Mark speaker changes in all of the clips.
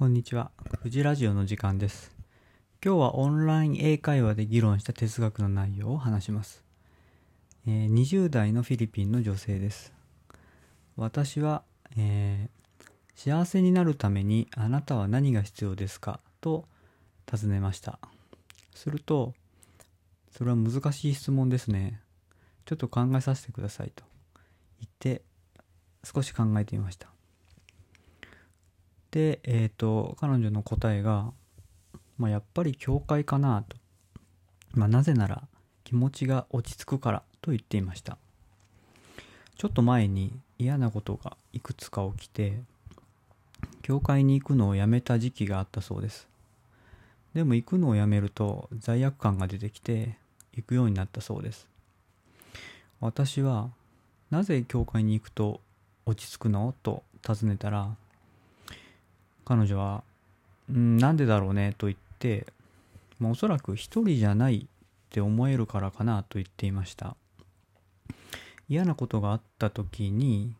Speaker 1: こんにちは。富士ラジオの時間です。今日はオンライン英会話で議論した哲学の内容を話します。えー20代のフィリピンの女性です。私は、えー幸せになるためにあなたは何が必要ですか？と尋ねました。すると、それは難しい質問ですね。ちょっと考えさせてくださいと言って少し考えてみました。で、えっ、と、彼女の答えが、まあ、やっぱり教会かなと。まあ、なぜなら気持ちが落ち着くからと言っていました。ちょっと前に嫌なことがいくつか起きて、教会に行くのをやめた時期があったそうです。でも行くのをやめると罪悪感が出てきて行くようになったそうです。私はなぜ教会に行くと落ち着くの？と尋ねたら彼女は、うん、なんでだろうねと言って、まあ、おそらく一人じゃないって思えるからかなと言っていました。嫌なことがあった時に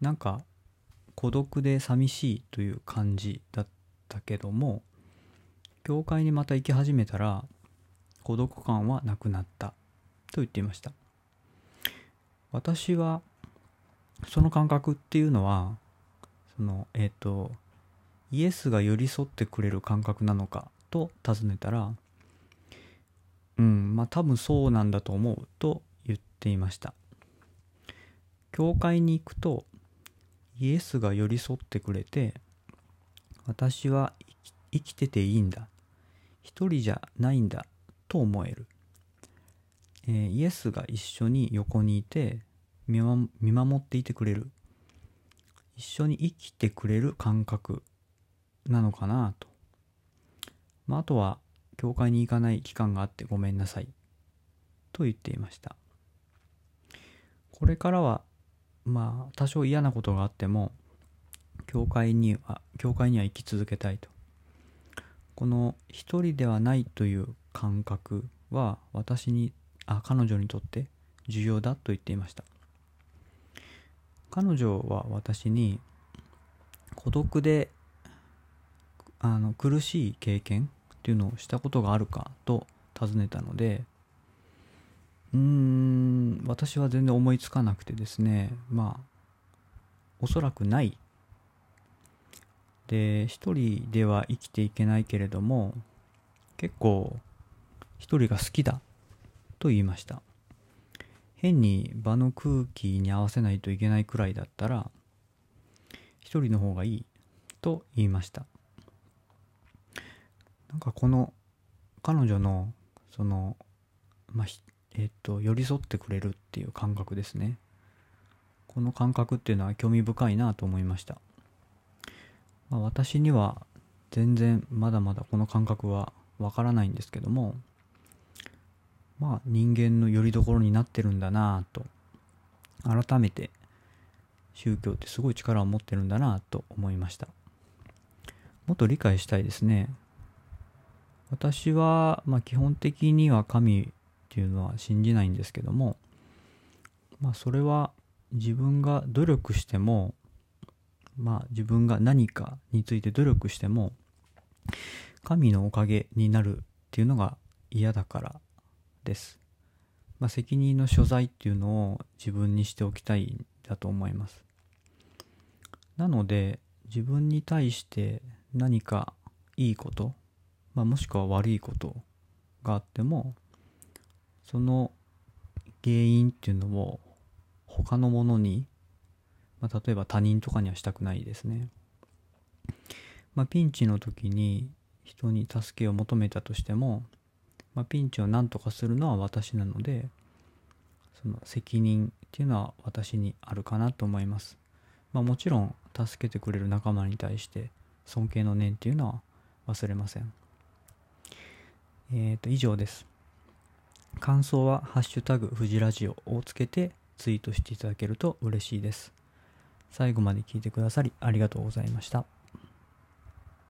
Speaker 1: なんか孤独で寂しいという感じだったけども教会にまた行き始めたら孤独感はなくなったと言っていました。私はその感覚っていうのはそのえっ、とイエスが寄り添ってくれる感覚なのかと尋ねたらうんまあ多分そうなんだと思うと言っていました。教会に行くとイエスが寄り添ってくれて私は生きてていいんだ。一人じゃないんだと思える、えーイエスが一緒に横にいて見守っていてくれる。一緒に生きてくれる感覚。なのかなと、まあ、あとは教会に行かない期間があってごめんなさい。と言っていました。これからはまあ多少嫌なことがあっても教会には教会には生き続けたいと。この一人ではないという感覚は私にあ彼女にとって重要だと言っていました。彼女は私に孤独であの苦しい経験っていうのをしたことがあるかと尋ねたのでうーん私は全然思いつかなくてですねまあおそらくない。で一人では生きていけないけれども結構一人が好きだと言いました。変に場の空気に合わせないといけないくらいだったら一人の方がいいと言いました。なんかこの彼女のそのまあえっと寄り添ってくれるっていう感覚ですね。この感覚っていうのは興味深いなと思いました、まあ、私には全然まだまだこの感覚はわからないんですけどもまあ人間の拠り所になってるんだなぁと改めて宗教ってすごい力を持ってるんだなと思いました。もっと理解したいですね。私は、まあ、基本的には神っていうのは信じないんですけどもまあそれは自分が努力してもまあ自分が何かについて努力しても神のおかげになるっていうのが嫌だからです。まあ、責任の所在っていうのを自分にしておきたいんだと思います。なので自分に対して何かいいこと、まあ、もしくは悪いことがあってもその原因っていうのを他のものに、まあ、例えば他人とかにはしたくないですね。まあ、ピンチの時に人に助けを求めたとしても、まあ、ピンチを何とかするのは私なのでその責任っていうのは私にあるかなと思います、まあ、もちろん助けてくれる仲間に対して尊敬の念っていうのは忘れませんえっ、と以上です。感想は「ハッシュタグフジラジオ」をつけてツイートしていただけると嬉しいです。最後まで聞いてくださりありがとうございました。